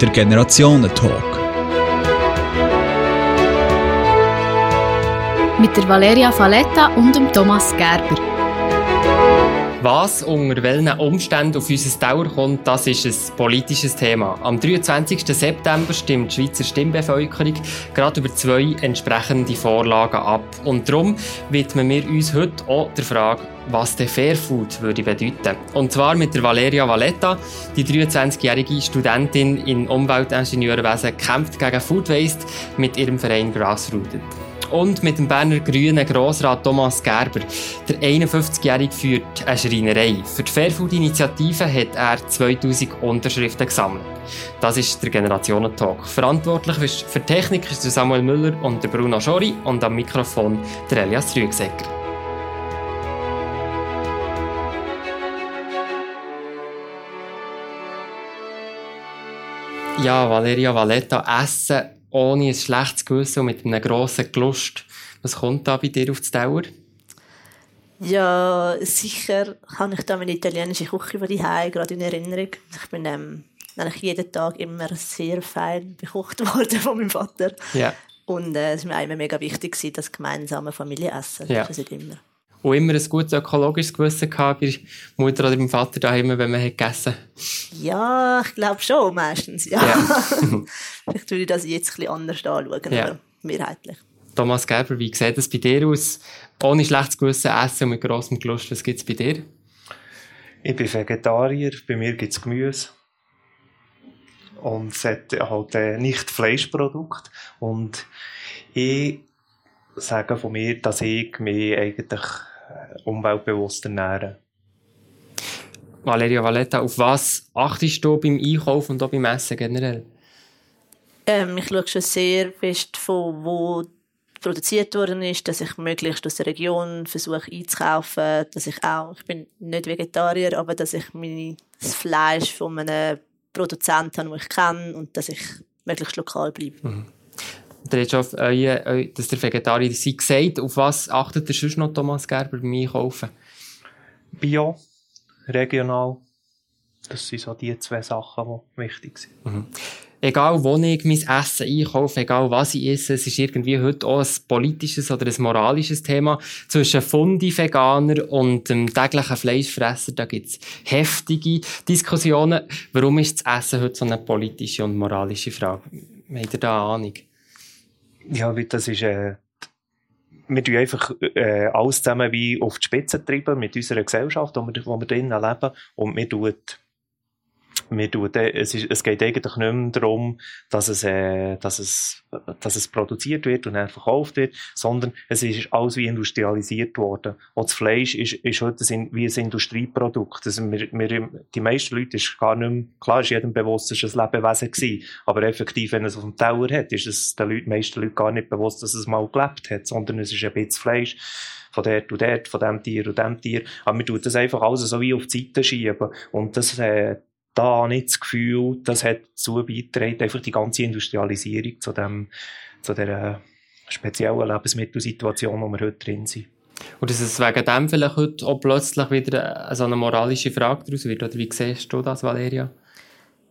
der Generationentalk. Mit der Valeria Faletta und dem Thomas Gerber. Was unter welchen Umständen auf unser Dauer kommt, das ist ein politisches Thema. Am 23. September stimmt die Schweizer Stimmbevölkerung gerade über zwei entsprechende Vorlagen ab. Und darum widmen wir uns heute auch der Frage, was der Fairfood würde bedeuten. Und zwar mit der Valeria Valletta, die 23-jährige Studentin in Umweltingenieurwesen kämpft gegen Food Waste mit ihrem Verein Grassrooted und mit dem Berner Grünen Grossrat Thomas Gerber. Der 51-Jährige führt eine Schreinerei. Für die Fairfood-Initiative hat er 2000 Unterschriften gesammelt. Das ist der Generationentalk. Verantwortlich für Technik ist Samuel Müller und Bruno Schori und am Mikrofon der Elias Rüegsecker. Ja, Valeria Valletta, Essen ohne ein schlechtes Gewissen und mit einem grossen Gelust. Was kommt da bei dir auf die Dauer? Ja, sicher habe ich da meine italienische Küche von daheim gerade in Erinnerung. Ich bin ähm, eigentlich jeden Tag immer sehr fein bekocht worden von meinem Vater. Ja. Und äh, es war mir immer mega wichtig, das gemeinsame Familienessen. Ja. Das ist immer. Und immer ein gutes ökologisches Gewissen gehabt bei Mutter oder beim Vater daheim, wenn man hat gegessen Ja, ich glaube schon, meistens. Ja. Ja. Vielleicht würde ich das jetzt ein bisschen anders anschauen, Ja. aber mehrheitlich. Thomas Gerber, wie sieht es bei dir aus? Ohne schlechtes Gewissen essen und mit grossem Gelust, was gibt es bei dir? Ich bin Vegetarier, bei mir gibt es Gemüse. Und es hat halt äh, nicht Fleischprodukt. Und ich sage von mir, dass ich mich eigentlich äh, umweltbewusst ernähre. Valeria Valletta, auf was achtest du beim Einkaufen und auch beim Essen generell? Ähm, ich schaue schon sehr fest von wo produziert worden ist, dass ich möglichst aus der Region versuche einzukaufen, dass ich auch, ich bin nicht Vegetarier, aber dass ich mein, das Fleisch von einem Produzenten habe, den ich kenne und dass ich möglichst lokal bleibe. Der hat schon auf euer, eu- dass der Vegetarier seid gesagt. Auf was achtet ihr sonst noch, Thomas Gerber, beim Einkaufen? Bio, regional. Das sind so die zwei Sachen, die wichtig sind. Egal, wo ich mein Essen einkaufe, egal was ich esse, es ist irgendwie heute auch ein politisches oder ein moralisches Thema. Zwischen Fundi-Veganer und dem täglichen Fleischfresser, da gibt es heftige Diskussionen. Warum ist das Essen heute so eine politische und moralische Frage? Habt ihr da eine Ahnung? Ja, weil das ist, äh, wir tun einfach äh, alles zusammen wie auf die Spitze treiben mit unserer Gesellschaft, wo wir, wo wir drinnen leben. Und wir tun, wir tun, äh, es, ist, es geht eigentlich nicht mehr darum, dass es, äh, dass, es, dass es produziert wird und dann verkauft wird, sondern es ist alles wie industrialisiert worden. Auch das Fleisch ist, ist heute wie ein Industrieprodukt. Also wir, wir, die meisten Leute ist gar nicht mehr, klar ist jedem bewusst, es war ein Lebewesen gewesen, aber effektiv, wenn es auf dem Teller hat, ist es den Leuten, meisten Leuten gar nicht bewusst, dass es mal gelebt hat, sondern es ist ein bisschen Fleisch von dort und dort, von dem Tier und dem Tier. Aber wir tun das einfach alles so wie auf die Seite schieben. Und das, äh, da habe ich das Gefühl, das hat dazu beigetragen, einfach die ganze Industrialisierung zu dem, zu der speziellen Lebensmittelsituation, wo wir heute drin sind. Und dass es wegen dem vielleicht heute auch plötzlich wieder so eine moralische Frage daraus wird? Oder wie siehst du das, Valeria?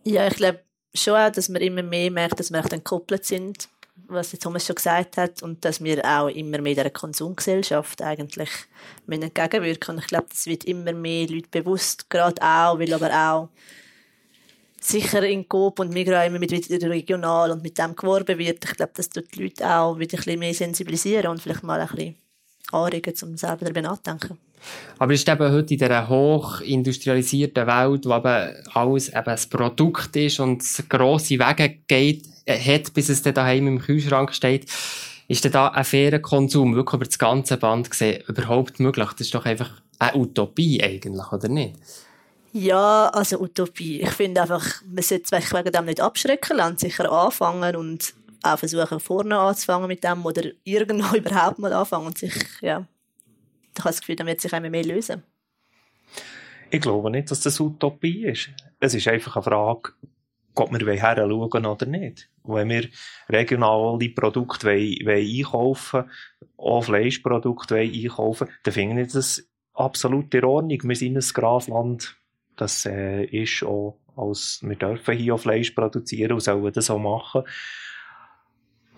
Ja, ich glaube schon auch, dass man immer mehr merkt, dass wir auch dann gekoppelt sind, was der Thomas schon gesagt hat, und dass wir auch immer mehr der Konsumgesellschaft eigentlich entgegenwirken. Und ich glaube, das wird immer mehr Leute bewusst, gerade auch, weil aber auch sicher in Coop und Migros immer mit wieder regional und mit dem geworben wird. Ich glaube, das tut die Leute auch wieder ein bisschen mehr sensibilisieren und vielleicht mal ein bisschen anregen, um selber darüber nachzudenken. Aber ist eben heute in dieser hochindustrialisierten Welt, wo eben alles eben ein Produkt ist und es grosse Wege geht, äh, hat, bis es dann daheim im Kühlschrank steht, ist denn da ein fairer Konsum wirklich über das ganze Band gesehen überhaupt möglich? Das ist doch einfach eine Utopie eigentlich, oder nicht? Ja, also Utopie. Ich finde einfach, man sollte sich wegen dem nicht abschrecken lassen, sicher anfangen und auch versuchen, vorne anzufangen mit dem oder irgendwo überhaupt mal anfangen und sich, ja, ich habe das Gefühl, dann wird sich immer mehr lösen. Ich glaube nicht, dass das Utopie ist. Es ist einfach eine Frage, ob wir her schauen oder nicht. Wenn wir regionale Produkte wollen, wollen einkaufen auch Fleischprodukte wollen einkaufen dann finde ich das absolut in Ordnung. Wir sind ein Grasland. Das äh, ist auch als wir dürfen hier auch Fleisch produzieren und sollen das auch machen.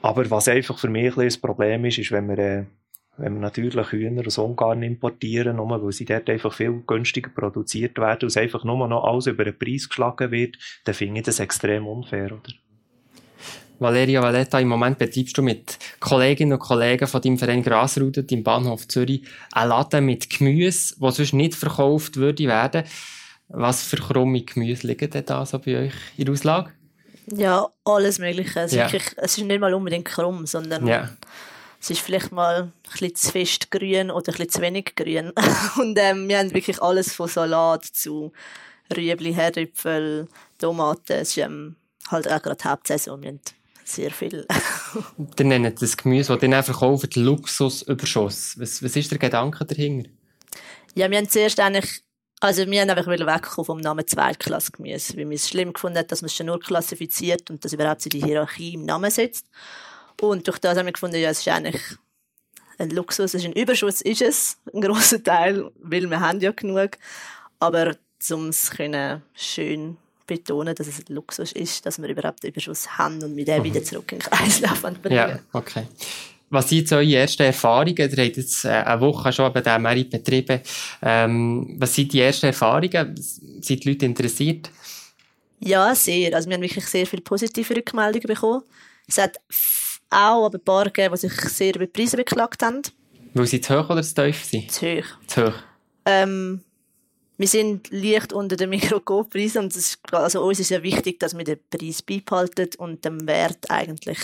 Aber was einfach für mich ein, Problem ist, ist, wenn wir, äh, wenn wir natürlich Hühner aus Ungarn importieren, nur weil sie dort einfach viel günstiger produziert werden und es einfach nur noch alles über den Preis geschlagen wird, dann finde ich das extrem unfair, oder? Valeria Valletta, im Moment betreibst du mit Kolleginnen und Kollegen von deinem Verein Grasrudert im Bahnhof Zürich einen Laden mit Gemüse, das sonst nicht verkauft würde werden. Was für krumme Gemüse liegen denn da so bei euch in der Auslage? Ja, alles Mögliche. Es, Ja. ist, wirklich, es ist nicht mal unbedingt krumm, sondern Ja. es ist vielleicht mal ein bisschen zu fest grün oder ein bisschen zu wenig grün. Und ähm, wir haben wirklich alles von Salat zu Rüebli, Herdöpfel, Tomaten. Es ist ähm, halt auch gerade Hauptsaison. Wir haben sehr viel. Ihr nennt das Gemüse, das ihr dann verkauft, Luxusüberschuss. Was, was ist der Gedanke dahinter? ja, wir haben zuerst eigentlich, also wir haben einfach wegkommen vom Namen Zweitklassgemüse, weil wir es schlimm gefunden haben, dass man es schon nur klassifiziert und das überhaupt so die Hierarchie im Namen setzt. Und durch das haben wir gefunden, ja, es ist eigentlich ein Luxus, es ist ein Überschuss, ist es, ein grosser Teil, weil wir haben ja genug. Aber um es können schön betonen, dass es ein Luxus ist, dass wir überhaupt einen Überschuss haben und mit dem wieder zurück in den Kreislauf bringen. Ja, okay. Was sind jetzt eure ersten Erfahrungen? Ihr habt jetzt äh, eine Woche schon bei diesem Merit betrieben. Ähm, was sind die ersten Erfahrungen? Sind die Leute interessiert? Ja, sehr. Also wir haben wirklich sehr viele positive Rückmeldungen bekommen. Es hat auch aber ein paar gegeben, die sich sehr über die Preise beklagt haben. Weil sie zu hoch oder zu tief sind? Zu hoch. Zu hoch. Ähm, wir sind leicht unter dem Mikroskoppreis und ist, also uns ist ja wichtig, dass wir den Preis beibehalten und den Wert eigentlich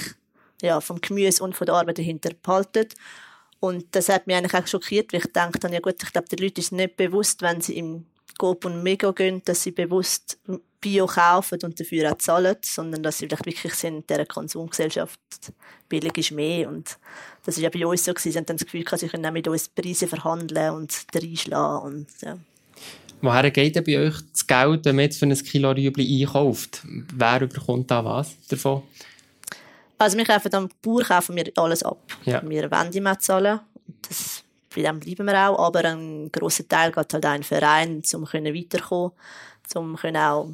ja, vom Gemüse und von der Arbeit dahinter behalten. Und das hat mich eigentlich auch schockiert, weil ich dachte ja gut, ich glaube, den Leuten ist nicht bewusst, wenn sie im Coop und Mega gehen, dass sie bewusst Bio kaufen und dafür auch zahlen, sondern dass sie vielleicht wirklich sind, in dieser Konsumgesellschaft billig ist mehr. Und das ist ja bei uns so gewesen. Sie haben dann das Gefühl, sie können auch mit uns Preise verhandeln und reinschlagen und ja. Woher geht denn bei euch das Geld, wenn man jetzt für ein Kilo Rüebli einkauft? Wer bekommt da was davon? Also wir kaufen am Bauer kaufen wir alles ab. Ja. Wir wollen immer zahlen. Das, bei dem bleiben wir auch. Aber ein grosser Teil geht halt den Verein, um können weiterkommen, um können auch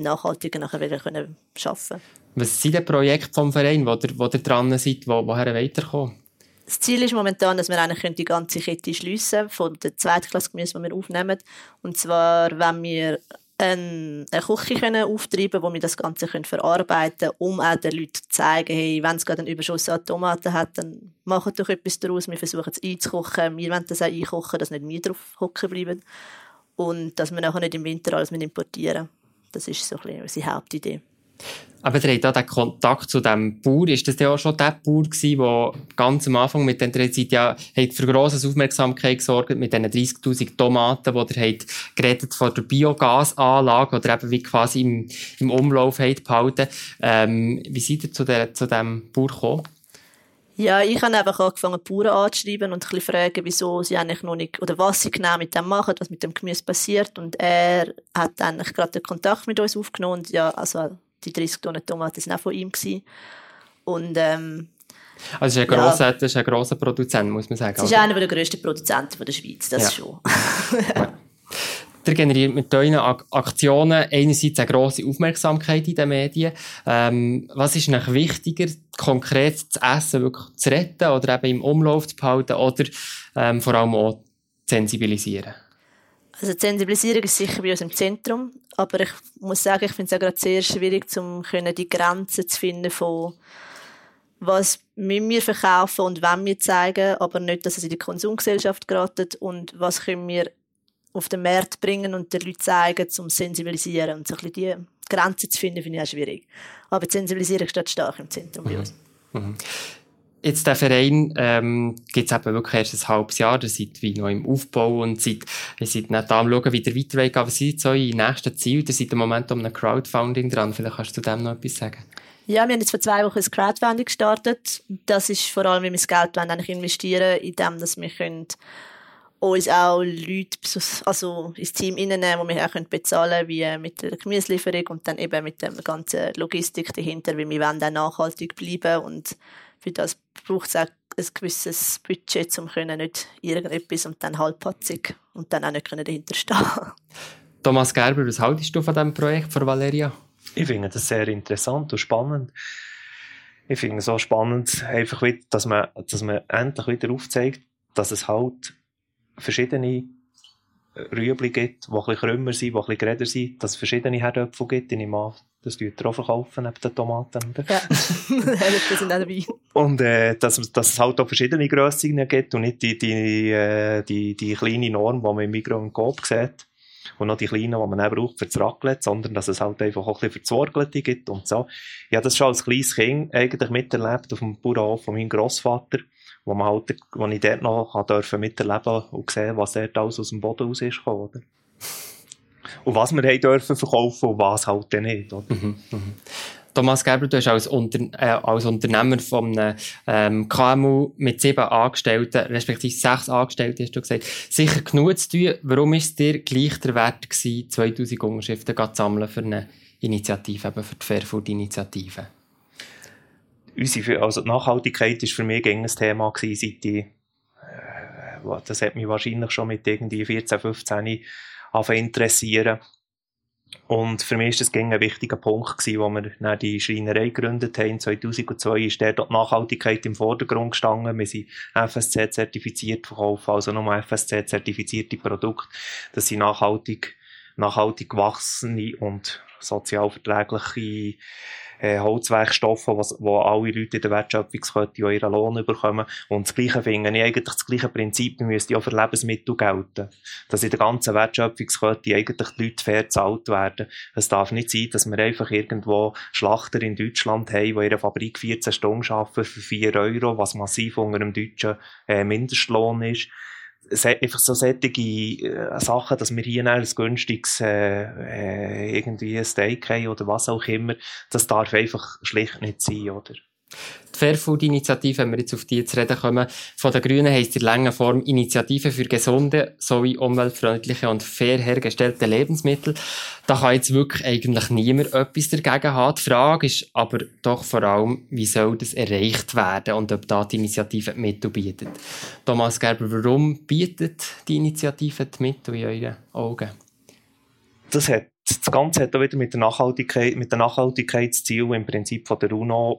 nachhaltiger nachher wieder können arbeiten. Was sind die Projekte vom Verein, wo ihr, wo ihr dran seid, wo, woher weiterkommen? Das Ziel ist momentan, dass wir eigentlich die ganze Kette schliessen von der Zweitklasse-Gemüse, die wir aufnehmen. Und zwar, wenn wir eine, Küche können auftreiben wo wir das Ganze können verarbeiten können, um auch den Leuten zu zeigen, hey, wenn es gerade einen Überschuss an Tomaten hat, dann macht doch etwas daraus. Wir versuchen es einzukochen. Wir wollen das auch einkochen, dass nicht wir drauf hocken bleiben. Und dass wir nachher nicht im Winter alles mit importieren. Das ist so ein bisschen unsere Hauptidee. Aber ihr habt auch den Kontakt zu diesem Bauer. Ist das denn auch schon der Bauer gewesen, der ganz am Anfang mit den Zeit ja hat für grosse Aufmerksamkeit gesorgt mit diesen 30'000 Tomaten, die ihr habt geredet von der Biogasanlage oder eben wie quasi im, im Umlauf habt behalten. Ähm, wie seid ihr zu, der, zu diesem Bauer gekommen? Ja, ich habe einfach angefangen, Bauern anzuschreiben und ein bisschen fragen, wieso sie eigentlich noch nicht, oder was sie genau mit dem machen, was mit dem Gemüse passiert. Und er hat dann gerade den Kontakt mit uns aufgenommen und ja, also die 30 Tonnen Tomaten sind auch von ihm gewesen. Und ähm, Also, ist ein Ja. grosser, das ist ein grosser Produzent, muss man sagen. es ist einer der grössten Produzenten der Schweiz, das Ja. schon. Ihr generiert mit euren Ak Aktionen einerseits eine grosse Aufmerksamkeit in den Medien. Ähm, was ist noch wichtiger, konkret das Essen wirklich zu retten oder eben im Umlauf zu behalten oder ähm, vor allem auch zu sensibilisieren? Also die Sensibilisierung ist sicher bei uns im Zentrum, aber ich muss sagen, ich finde es auch gerade sehr schwierig, um können die Grenzen zu finden von was müssen wir verkaufen und wenn wir zeigen, aber nicht, dass es in die Konsumgesellschaft geratet und was können wir auf den Markt bringen und den Leuten zeigen, zum sensibilisieren und so ein bisschen die Grenzen zu finden, finde ich auch schwierig. Aber die Sensibilisierung steht stark im Zentrum bei uns. Jetzt der Verein ähm, gibt es eben wirklich erst ein halbes Jahr, ihr seid wie noch im Aufbau und seid, ihr seid nicht am schauen, wie ihr weiter wollt. Aber sind jetzt eure nächsten Ziele? Ihr seid im Moment um ein Crowdfunding dran. Vielleicht kannst du dem noch etwas sagen. Ja, wir haben jetzt vor zwei Wochen ein Crowdfunding gestartet. Das ist vor allem, wie wir das Geld wollen, investieren, in dem, dass wir können uns auch Leute also ins Team reinnehmen, die wir auch bezahlen können, wie mit der Gemüselieferung und dann eben mit der ganzen Logistik dahinter, weil wir wollen auch nachhaltig bleiben und für das braucht es auch ein gewisses Budget, um können nicht irgendetwas und dann halbpatzig und dann auch nicht können dahinter stehen Thomas Gerber, was haltest du von diesem Projekt von Valeria? Ich finde das sehr interessant und spannend. Ich finde es so spannend, einfach wieder, dass man, dass man endlich wieder aufzeigt, dass es halt verschiedene Rüebli gibt, die ein bisschen krümmer sind, die ein bisschen geräder sind, dass es verschiedene Herdöpfel gibt. Ich nehme an, das tut ihr auch verkaufen, neben den Tomaten. Oder? Ja, das sind auch dabei. Und äh, dass, dass es halt auch verschiedene Grössen gibt und nicht die, die, äh, die, die kleine Norm, die man im Mikro und Coop sieht. Und noch die kleinen, die man auch braucht für das Raclette, sondern dass es halt einfach auch ein bisschen für das Warglete gibt und so. Ja, das schon als kleines Kind eigentlich miterlebt auf dem Bauernhof von meinem Grossvater wo man halt, wo ich dort noch dürfen miterleben und sehen, was dort alles aus dem Boden raus ist gekommen, oder? Und was wir haben dürfen verkaufen und was halt dann nicht? Mhm, mhm. Thomas Gerber, du hast als, Unter äh, als Unternehmer von einem ähm, KMU mit sieben Angestellten, respektive sechs Angestellten, hast du gesagt, sicher genug zu tun. Warum ist es dir gleich der Wert gewesen, 2000 Unterschriften zu sammeln für eine Initiative, eben für die Fairfood-Initiative? unsere, also die Nachhaltigkeit ist für mich ein Thema gewesen, seit ich, äh, das hat mich wahrscheinlich schon mit irgendwie 14, 15 angefangen interessieren. Und für mich ist das ein wichtiger Punkt gewesen, wo wir dann die Schreinerei gegründet haben. 2002 ist der dort Nachhaltigkeit im Vordergrund gestanden. Wir sind FSC-zertifiziert verkaufen, also nur FSC-zertifizierte Produkte. Das sind nachhaltig, nachhaltig gewachsene und sozialverträgliche äh, Holzwerkstoffe, was, wo alle Leute in der Wertschöpfungskette ihren Lohn bekommen. Und das Gleiche finde ich eigentlich das gleiche Prinzip müsste auch für Lebensmittel gelten. Dass in der ganzen Wertschöpfungskette eigentlich die Leute fair bezahlt werden. Es darf nicht sein, dass wir einfach irgendwo Schlachter in Deutschland haben, die in einer Fabrik 14 Stunden arbeiten für 4 Euro, was massiv unter dem deutschen äh, Mindestlohn ist einfach so solche äh, Sachen, dass wir hier ein günstiges äh, äh, irgendwie ein Steak haben oder was auch immer, das darf einfach schlicht nicht sein, oder? Die Fairfood-Initiative, wenn wir jetzt auf die zu reden kommen, von den Grünen heisst in langer Form Initiative für gesunde sowie umweltfreundliche und fair hergestellte Lebensmittel. Da kann jetzt wirklich eigentlich niemand etwas dagegen haben. Die Frage ist aber doch vor allem, wie soll das erreicht werden und ob da die Initiative die Mittel bietet. Thomas Gerber, warum bietet die Initiative die Mittel in euren Augen? Das hat das Ganze hat auch wieder mit der Nachhaltigkeit, mit der Nachhaltigkeitsziel im Prinzip von der UNO,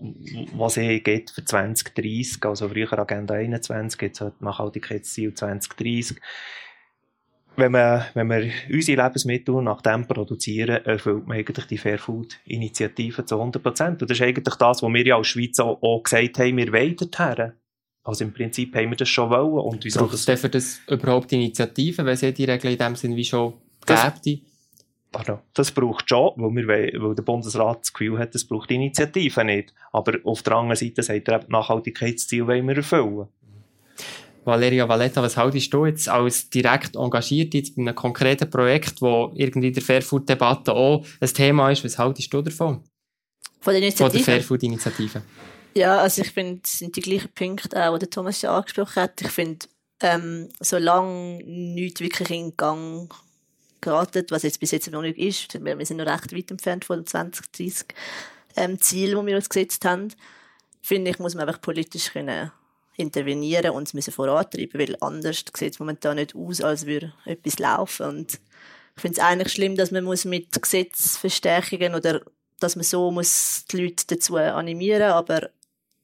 was eh geht für 2030, also früher Agenda 21, jetzt hat Nachhaltigkeitsziel 2030. Wenn wir, wenn wir unsere Lebensmittel nach dem produzieren, erfüllt man eigentlich die Fairfood-Initiative zu 100 Prozent. Und das ist eigentlich das, was wir ja als Schweiz auch, auch gesagt haben, wir wollen dorthin. Also im Prinzip haben wir das schon wollen. Und Braucht es für das überhaupt Initiative, wenn es die Regeln in dem Sinne wie schon gäbe? Pardon. Das braucht schon, weil, wir, weil der Bundesrat das Gefühl hat, es braucht Initiativen nicht. Aber auf der anderen Seite sagt er, Nachhaltigkeitsziel wollen wir erfüllen. Valeria Valletta, was haltest du jetzt als direkt engagiert jetzt bei einem konkreten Projekt, wo irgendwie der Fairfood-Debatte auch ein Thema ist? Was haltest du davon? Von der Initiative? Von der Fairfood-Initiative. Ja, also ich finde, es sind die gleichen Punkte auch, die Thomas ja angesprochen hat. Ich finde, ähm, solange nichts wirklich in Gang geraten, was jetzt bis jetzt noch nicht ist. Wir sind noch recht weit entfernt von dem 2030 ähm, Ziel, das wir uns gesetzt haben. Finde ich, muss man einfach politisch können intervenieren und es müssen vorantreiben, weil anders sieht es momentan nicht aus, als würde etwas laufen. Und ich finde es eigentlich schlimm, dass man muss mit Gesetzverstärkungen oder dass man so muss die Leute dazu animieren, aber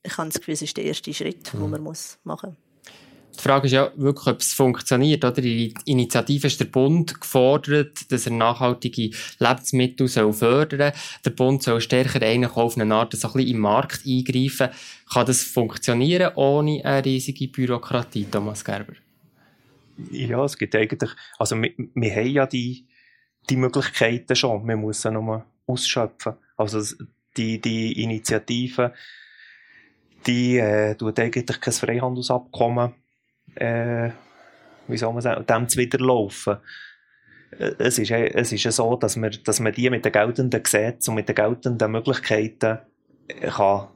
ich habe das Gefühl, es ist der erste Schritt, mhm. den man muss machen muss. Die Frage ist ja wirklich, ob es funktioniert. Oder? Die Initiative ist der Bund gefordert, dass er nachhaltige Lebensmittel soll fördern soll. Der Bund soll stärker auf eine Art so ein bisschen im Markt eingreifen. Kann das funktionieren ohne eine riesige Bürokratie, Thomas Gerber? Ja, es gibt eigentlich, also wir, wir haben ja die, die Möglichkeiten schon. Man muss sie nur ausschöpfen. Also die, die Initiative, die äh, tut eigentlich kein Freihandelsabkommen äh, wie soll man sagen, dem zu widerlaufen. Äh, es ist, es ist so, dass man, dass man die mit den geltenden Gesetzen und mit den geltenden Möglichkeiten äh, kann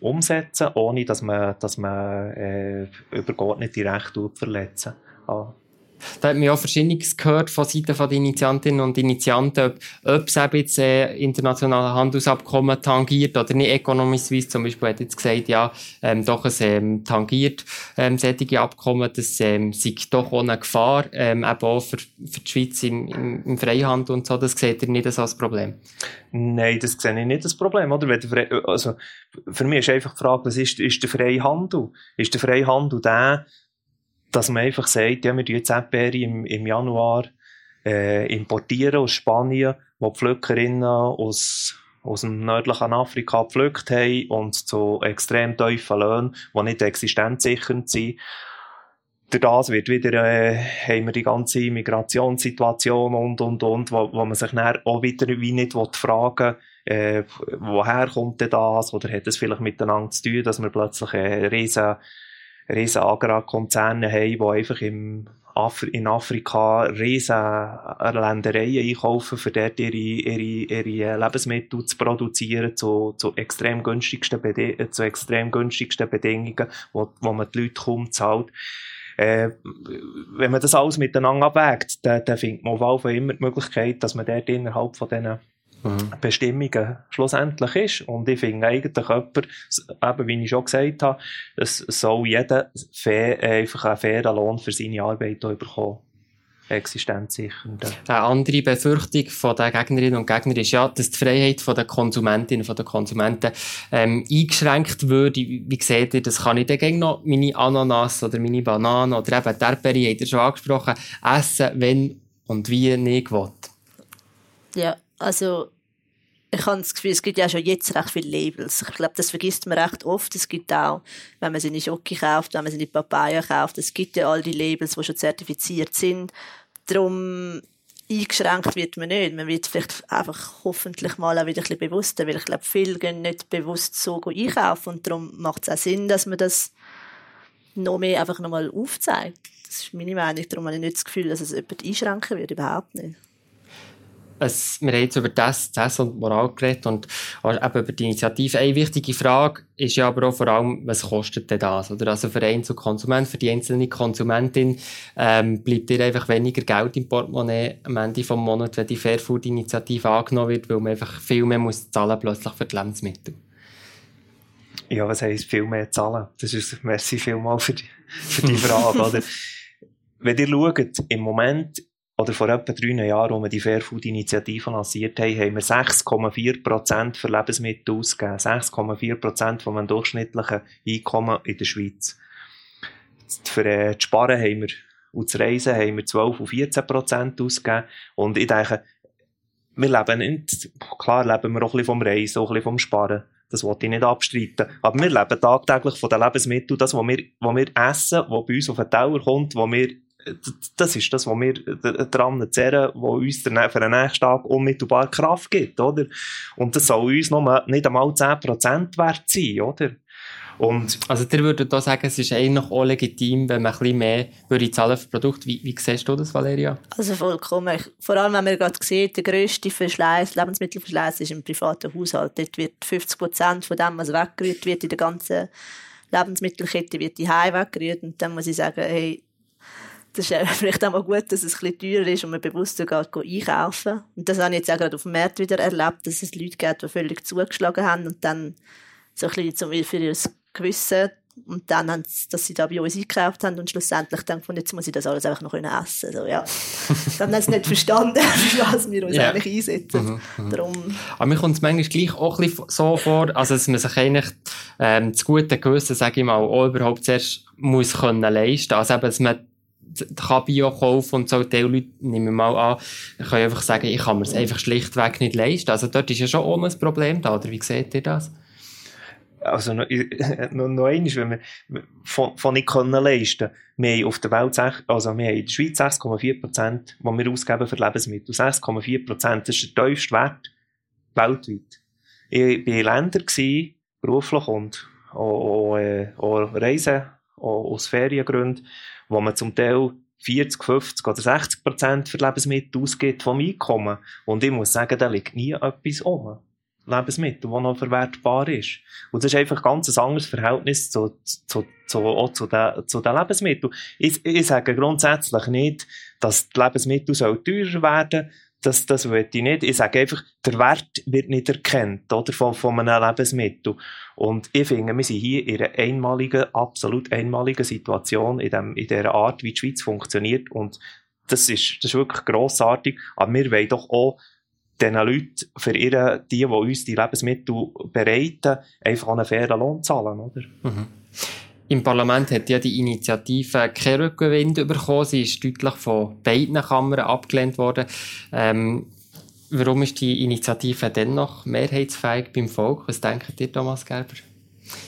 umsetzen ohne dass man, dass man äh, übergeordnete Rechte verletzen kann. Da hat man ja Verschiedenes gehört von Seiten der Initiantinnen und Initianten, ob, ob es eben jetzt äh, internationale Handelsabkommen tangiert oder nicht. Economy Suisse zum Beispiel hat jetzt gesagt, ja, ähm, doch es ähm, tangiert ähm, solche Abkommen, das ähm, sei doch ohne Gefahr, ähm, eben auch für, für die Schweiz im, im, im Freihandel und so, das seht ihr nicht als Problem? Nein, das sehe ich nicht als Problem, oder? Also, für mich ist einfach die Frage, was ist, ist der Freihandel? Ist der Freihandel der, dass man einfach sagt, ja, wir tun jetzt Erdbeere im, im Januar äh, importieren aus Spanien, wo die Pflückerinnen aus, aus dem nördlichen Afrika gepflückt haben und zu extrem tiefen Löhnen, die nicht existenzsichernd sind. Durch das wird wieder, äh, haben wir die ganze Migrationssituation und, und, und, wo, wo man sich dann auch wieder wie nicht fragen äh, woher kommt denn das, oder hat es vielleicht miteinander zu tun, dass wir plötzlich eine riesen riesen Agrarkonzerne haben, die einfach im Afri in Afrika riesen Ländereien einkaufen, für dort ihre, ihre, ihre Lebensmittel zu produzieren zu, zu, extrem günstigsten zu extrem günstigsten Bedingungen, wo, wo man die Leute kaum zahlt. Äh, wenn man das alles miteinander abwägt, dann, dann findet man auf jeden Fall immer die Möglichkeit, dass man dort innerhalb von diesen mhm. Bestimmungen schlussendlich ist. Und ich finde eigentlich jemand, eben wie ich schon gesagt habe, es soll jeder fair, einfach einen fairen Lohn für seine Arbeit bekommen existenzsichernd. Eine andere Befürchtung von den Gegnerinnen und Gegnern ist ja, dass die Freiheit der Konsumentinnen und Konsumenten ähm, eingeschränkt würde. Wie seht ihr, das kann ich dann noch meine Ananas oder meine Bananen oder eben die Erdbeere, habt ihr schon angesprochen, essen, wenn und wie nicht will. Ja, also ich habe das Gefühl, es gibt ja schon jetzt recht viele Labels. Ich glaube, das vergisst man recht oft. Es gibt auch, wenn man sie nicht Schoki kauft, wenn man sie nicht Papaya kauft, es gibt ja all die Labels, die schon zertifiziert sind. Darum eingeschränkt wird man nicht. Man wird vielleicht einfach hoffentlich mal auch wieder ein bisschen bewusster, weil ich glaube, viele gehen nicht bewusst so einkaufen und darum macht es auch Sinn, dass man das noch mehr einfach nochmal aufzeigt. Das ist meine Meinung. Darum habe ich nicht das Gefühl, dass es jemand einschränken wird. Überhaupt nicht es, wir haben jetzt über das, das und Moral geredet und eben über die Initiative. Eine wichtige Frage ist ja aber auch vor allem, was kostet denn das? Oder also für einen Konsument, für die einzelne Konsumentin ähm, bleibt dir einfach weniger Geld im Portemonnaie am Ende des Monats, wenn die Fairfood-Initiative angenommen wird, weil man einfach viel mehr muss zahlen plötzlich für die Lebensmittel. Ja, was heisst viel mehr zahlen? Das ist, merci vielmal für die, für die Frage, oder? Wenn ihr schaut, im Moment oder vor etwa drei Jahren, als wir die Fairfood-Initiative lanciert haben, haben wir 6,4% für Lebensmittel ausgegeben. 6,4% von einem durchschnittlichen Einkommen in der Schweiz. Für äh, das Sparen haben wir, und das Reisen haben wir 12 und 14% ausgegeben. Und ich denke, wir leben nicht, klar leben wir auch ein bisschen vom Reisen, auch ein bisschen vom Sparen. Das wollte ich nicht abstreiten. Aber wir leben tagtäglich von den Lebensmitteln, das, was wir, was wir essen, was bei uns auf den Teller kommt, was wir das ist das, was wir daran zehren, was uns für den nächsten Tag unmittelbar Kraft gibt, oder? Und das soll uns noch nicht einmal 10% wert sein, oder? Und also, ihr würdet da sagen, es ist eigentlich auch legitim, wenn man ein bisschen mehr würde zahlen für Produkte. Wie, wie siehst du das, Valeria? Also vollkommen. Vor allem, wenn man gerade sieht, der grösste Verschleiß, Lebensmittelverschleiß ist im privaten Haushalt. Dort wird 50 Prozent von dem, was weggerührt wird in der ganzen Lebensmittelkette, wird die Heim weggerührt. Und dann muss ich sagen, hey, das ist vielleicht auch mal gut, dass es ein bisschen teurer ist und man bewusst sogar einkaufen Und das habe ich jetzt auch gerade auf dem Markt wieder erlebt, dass es Leute gibt, die völlig zugeschlagen haben und dann so ein bisschen für ihr Gewissen und dann haben sie, dass sie da bei uns eingekauft haben und schlussendlich dann von jetzt muss ich das alles einfach noch essen so, ja. Dann haben sie nicht verstanden, für was wir uns yeah. eigentlich einsetzen. Mhm, mhm. Darum. Aber mir kommt es manchmal gleich auch ein bisschen so vor, also dass man sich eigentlich ähm, das gute Gewissen, sage ich mal, auch überhaupt zuerst muss können leisten. Also eben, dass man kann Bio kaufen und so. Die Leute, nehmen wir mal an, können einfach sagen, ich kann mir es einfach schlichtweg nicht leisten. Also dort ist ja schon ohne ein Problem da, oder wie seht ihr das? Also noch, noch, einmal, wenn wir von, von nicht können leisten wir haben auf der Welt, also wir haben in der Schweiz 6,4 Prozent, die wir ausgeben für Lebensmittel. 6,4 Prozent, das ist der tiefste Wert weltweit. Ich war in Ländern, beruflich und auch, auch, äh, auch Reisen, auch aus Feriengründen, wo man zum Teil 40, 50 oder 60 Prozent für Lebensmittel ausgibt vom Einkommen. Und ich muss sagen, da liegt nie etwas um. Lebensmittel, das noch verwertbar ist. Und das ist einfach ganz ein anderes Verhältnis zu, zu, zu, auch zu den, zu den Lebensmitteln. Ich, ich sage grundsätzlich nicht, dass die Lebensmittel teurer werden sollen. Das, das will ich nicht. Ich sage einfach, der Wert wird nicht erkannt, oder, von, von einem Lebensmittel. Und ich finde, wir sind hier in einer einmaligen, absolut einmaligen Situation, in, dem, in der Art, wie die Schweiz funktioniert. Und das ist, das ist wirklich grossartig. Aber wir wollen doch auch diesen Leuten, für ihre, die, die uns die Lebensmittel bereiten, einfach einen fairen Lohn zahlen, oder? Mhm. Im Parlament hat ja die Initiative keinen Rückenwind bekommen. Sie ist deutlich von beiden Kammern abgelehnt worden. Ähm, warum ist die Initiative dennoch mehrheitsfähig beim Volk? Was denkt ihr, Thomas Gerber?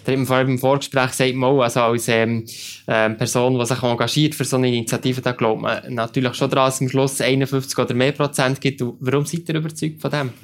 Der hat vor allem im Vorgespräch gesagt, mal, also als ähm, ähm, Person, die sich engagiert für so eine Initiative, da glaubt man natürlich schon daran, dass es am Schluss 51 oder mehr Prozent gibt. Warum seid ihr überzeugt von dem?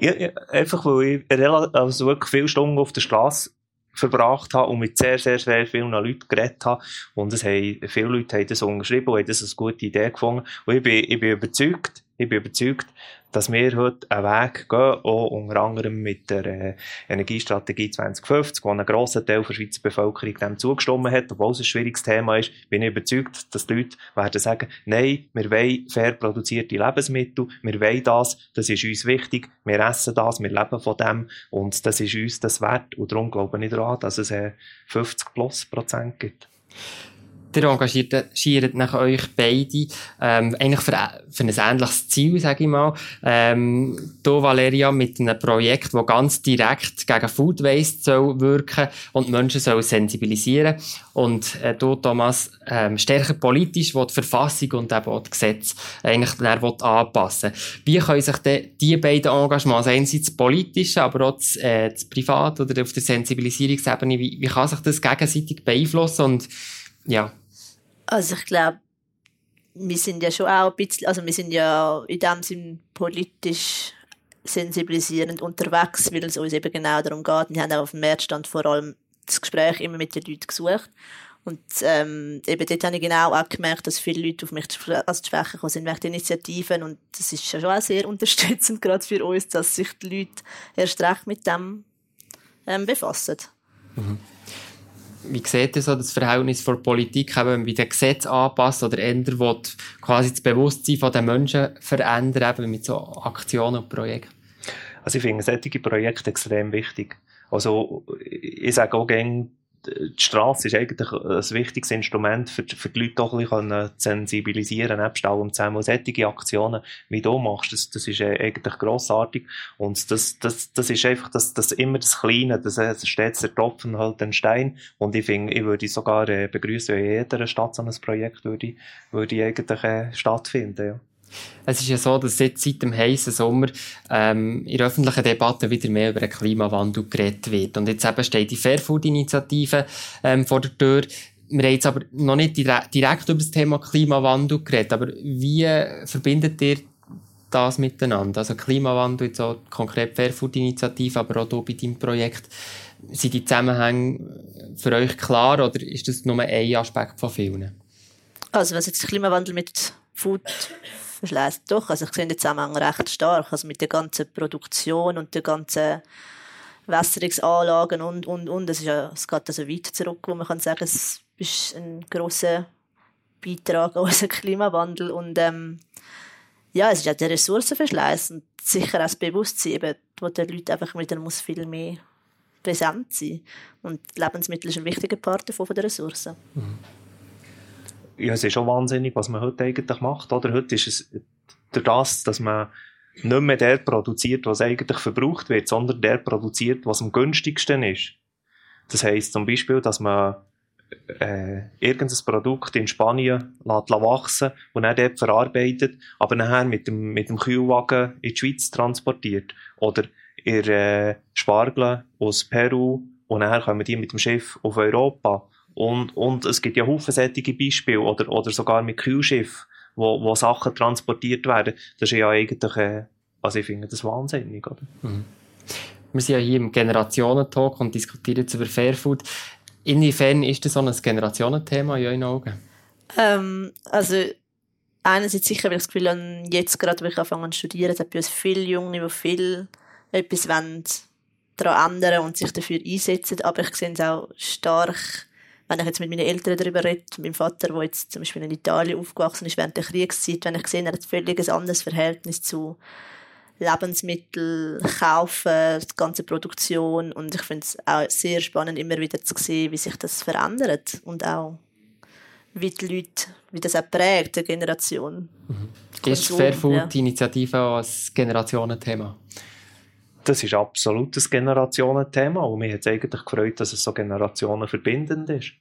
Ja, ja, einfach, weil ich also wirklich viele Stunden auf der Straße verbracht habe und mit sehr, sehr, sehr vielen Leuten geredet habe. Und es haben, viele Leute haben das unterschrieben und haben das eine gute Idee gefunden. Und ich bin, ich bin überzeugt, ich bin überzeugt, dass wir heute einen Weg gehen, auch unter anderem mit der äh, Energiestrategie 2050, wo ein grosser Teil der Schweizer Bevölkerung dem zugestimmt hat, obwohl es ein schwieriges Thema ist, bin ich überzeugt, dass die Leute werden sagen, nein, wir wollen fair produzierte Lebensmittel, wir wollen das, das ist uns wichtig, wir essen das, wir leben von dem und das ist uns das wert. Und darum glaube ich daran, dass es äh, 50 plus Prozent gibt ihr engagiert nach euch beide ähm, eigentlich für, für ein ähnliches Ziel, sage ich mal. Ähm, du, Valeria, mit einem Projekt, das ganz direkt gegen Food Waste soll wirken und Menschen soll sensibilisieren und äh, du, Thomas, ähm, stärker politisch, wo die Verfassung und eben auch die Gesetze eigentlich dann anpassen Wie können sich denn die beiden Engagements, also einerseits das politische, aber auch das, äh, das privat oder auf der Sensibilisierungsebene, wie, wie kann sich das gegenseitig beeinflussen und ja. Also ich glaube, wir sind ja schon auch ein bisschen, also wir sind ja in dem Sinn politisch sensibilisierend unterwegs, weil es uns eben genau darum geht. Wir haben auch auf dem Märzstand vor allem das Gespräch immer mit den Leuten gesucht. Und ähm, eben dort habe ich genau auch gemerkt, dass viele Leute auf mich als Schwäche gekommen sind wegen Initiativen. Und das ist schon auch sehr unterstützend, gerade für uns, dass sich die Leute erst recht mit dem ähm, befassen. Mhm wie seht ihr so das Verhältnis von Politik, eben, wenn man den Gesetz anpasst oder ändert, will, quasi das Bewusstsein der Menschen verändern, eben mit so Aktionen und Projekten? Also ich finde solche Projekte extrem wichtig. Also ich sage auch gerne, die Straße ist eigentlich ein wichtiges Instrument für, für die Leute doch ein bisschen sensibilisieren, nebst allem zusammen. Solche Aktionen, wie du machst, das, das ist äh, eigentlich grossartig. Und das, das, das ist einfach das, das immer das Kleine, das, das steht der Tropfen halt den Stein. Und ich finde, ich würde sogar äh, begrüßen, wenn in jeder Stadt so ein Projekt würde, würde eigentlich äh, stattfinden, ja. Es ist ja so, dass jetzt seit dem heißen Sommer ähm, in öffentlichen Debatte wieder mehr über den Klimawandel geredet wird. Und jetzt eben steht die Fairfood-Initiative ähm, vor der Tür. Wir haben jetzt aber noch nicht direkt, direkt über das Thema Klimawandel geredet. Aber wie verbindet ihr das miteinander? Also Klimawandel, jetzt auch konkret Fairfood-Initiative, aber auch hier bei deinem Projekt. Sind die Zusammenhänge für euch klar oder ist das nur ein Aspekt von vielen? Also was jetzt Klimawandel mit Food verschleißt doch. Also ich sehe den Zusammenhang recht stark. Also mit der ganzen Produktion und der ganzen Wässerungsanlagen und, und, und. Es, ist ja, es geht also weit zurück, wo man kann sagen, es ist ein grosser Beitrag an unseren Klimawandel. Und ähm, ja, es ist ja der Ressourcenverschleiß und sicher auch das Bewusstsein, eben, wo der Leute einfach wieder muss viel mehr präsent sein. Und Lebensmittel ist ein wichtiger Part davon, von der Ressourcen. Mhm ja, es ist schon wahnsinnig, was man heute eigentlich macht, oder? Heute ist es durch das, dass man nicht mehr der produziert, was eigentlich verbraucht wird, sondern der produziert, was am günstigsten ist. Das heisst zum Beispiel, dass man äh, irgendein Produkt in Spanien lässt wachsen und dann dort verarbeitet, aber nachher mit dem, mit dem Kühlwagen in die Schweiz transportiert. Oder ihr äh, Spargel aus Peru und nachher kommen die mit dem Schiff auf Europa. Und, und es gibt ja Haufen solche Beispiele oder, oder sogar mit Kühlschiff, wo, wo Sachen transportiert werden. Das ist ja eigentlich, äh, also ich finde das wahnsinnig, oder? Mhm. Wir sind ja hier im Generationentalk und diskutieren jetzt über Fairfood. Inwiefern ist das so ein Generationenthema in euren Augen? Ähm, also einerseits sicher, weil ich das Gefühl habe, jetzt gerade, wo ich anfange zu studieren, hat bei uns viele Junge, die viel etwas wollen daran ändern und sich dafür einsetzen. Aber ich sehe es auch stark, wenn ich jetzt mit meinen Eltern darüber rede, meinem Vater, der jetzt zum Beispiel in Italien aufgewachsen ist während der Kriegszeit, wenn ich sehe, er hat ein völlig anderes Verhältnis zu Lebensmittel kaufen, die ganze Produktion und ich finde es auch sehr spannend, immer wieder zu sehen, wie sich das verändert und auch wie die Leute, wie das auch prägt, die Generation. Mhm. Ist Fairfood-Initiative ja. als Generationenthema? Das ist absolut ein Generationenthema und mir hat es eigentlich gefreut, dass es so generationenverbindend ist.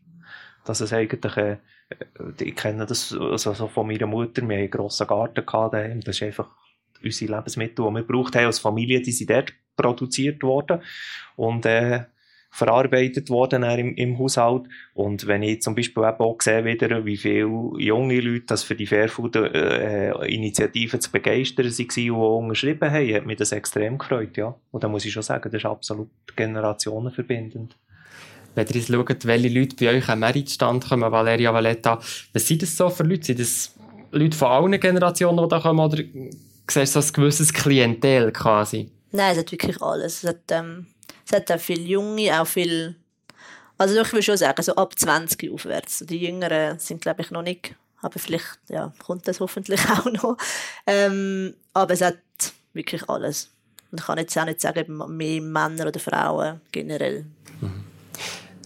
Dass es eigentlich, äh, ich kenne das also von meiner Mutter, wir haben einen grossen Garten gehabt, das ist einfach unsere Lebensmittel, die wir gebraucht haben als Familie, die sind dort produziert worden und äh, verarbeitet worden im, im Haushalt. Und wenn ich zum Beispiel eben auch sehe, wieder, wie viele junge Leute das für die Fairfood-Initiative äh, zu begeistern waren und auch unterschrieben haben, hat mich das extrem gefreut. Ja. Und da muss ich schon sagen, das ist absolut generationenverbindend. Wenn ihr jetzt schaut, welche Leute bei euch am Meritstand kommen, Valeria Valletta, was sind das so für Leute? Sind das Leute von allen Generationen, die da kommen, oder siehst du so ein gewisses Klientel quasi? Nein, es hat wirklich alles. Es hat, ähm, es hat auch viele Junge, auch viel, also ich würde schon sagen, so ab 20 aufwärts. Die Jüngeren sind, glaube ich, noch nicht, aber vielleicht, ja, kommt das hoffentlich auch noch. Ähm, aber es hat wirklich alles. Und ich kann jetzt auch nicht sagen, mehr Männer oder Frauen generell. Mhm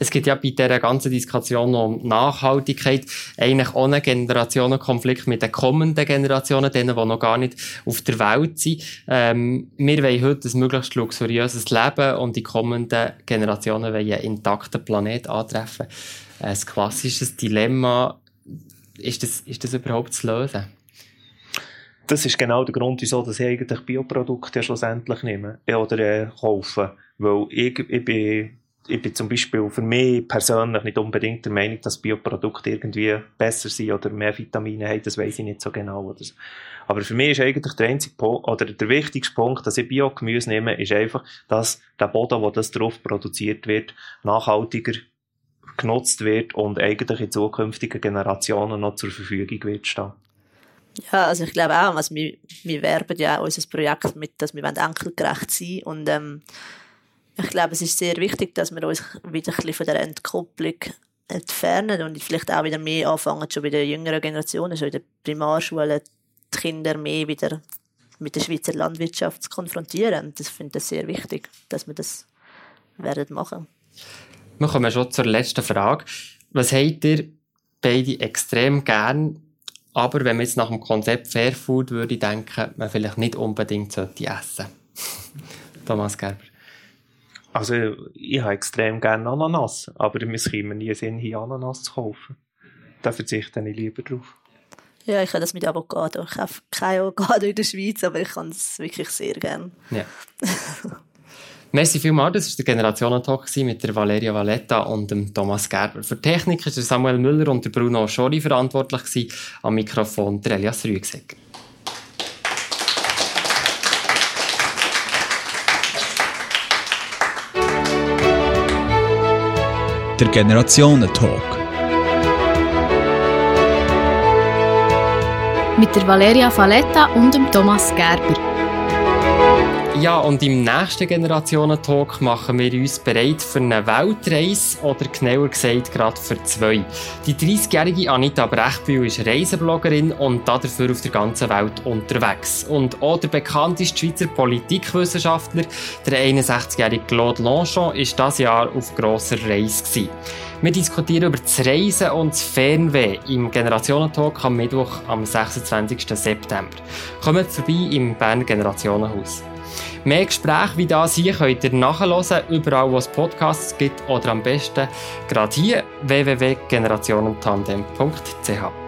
es gibt ja bei dieser ganzen Diskussion um Nachhaltigkeit eigentlich einen Generationenkonflikt mit den kommenden Generationen, denen, die noch gar nicht auf der Welt sind. Ähm, wir wollen heute ein möglichst luxuriöses Leben und die kommenden Generationen wollen einen intakten Planet antreffen. Ein klassisches Dilemma. Ist das, ist das überhaupt zu lösen? das ist genau der Grund, wieso ich eigentlich Bioprodukte schlussendlich nehme oder äh, kaufe. Weil ich, ich bin ich bin zum Beispiel für mich persönlich nicht unbedingt der Meinung, dass Bioprodukte irgendwie besser sind oder mehr Vitamine haben, das weiß ich nicht so genau. So. Aber für mich ist eigentlich der einzige Punkt, oder der wichtigste Punkt, dass ich Biogemüse nehme, ist einfach, dass der Boden, wo das drauf produziert wird, nachhaltiger genutzt wird und eigentlich in zukünftigen Generationen noch zur Verfügung wird stehen. Ja, also ich glaube auch, also wir, wir werben ja unser Projekt mit, dass wir enkelgerecht sein und ähm, ich glaube, es ist sehr wichtig, dass wir uns wieder ein von der Entkopplung entfernen und vielleicht auch wieder mehr anfangen, schon bei den jüngeren Generationen, schon in der Primarschule, die Kinder mehr wieder mit der Schweizer Landwirtschaft zu konfrontieren. Das finde ich sehr wichtig, dass wir das werden machen. Wir kommen schon zur letzten Frage. Was habt ihr beide extrem gern, aber wenn man jetzt nach dem Konzept Fairfood würde denken, man vielleicht nicht unbedingt sollte essen? Thomas Gerber. Also, ich habe extrem gerne Ananas, aber es käme nie Sinn, hier Ananas zu kaufen. Da verzichte ich lieber drauf. Ja, ich habe das mit Avocado. Ich habe kein Avocado in der Schweiz, aber ich kann es wirklich sehr gerne. Ja. Merci vielmals, das war der Generationentalk mit der Valeria Valletta und dem Thomas Gerber. Für Technik war Samuel Müller und der Bruno Schori verantwortlich, am Mikrofon der Elias Rüegsegger. Der Generationentalk. Mit der Valeria Faletta und dem Thomas Gerber. Ja, und im nächsten Generationentalk machen wir uns bereit für eine Weltreise oder genauer gesagt gerade für zwei. Die 30-jährige Anita Brechbühl ist Reisebloggerin und dafür auf der ganzen Welt unterwegs. Und auch der bekannteste Schweizer Politikwissenschaftler, der 61-jährige Claude Longchamp, ist das Jahr auf grosser Reise gewesen. Wir diskutieren über das Reisen und das Fernweh im Generationentalk am Mittwoch am 26. September. Kommt vorbei im Bern Generationenhaus. Mehr Gespräche wie das hier könnt ihr nachhören, überall wo es Podcasts gibt oder am besten gerade hier www.generationentandem.ch.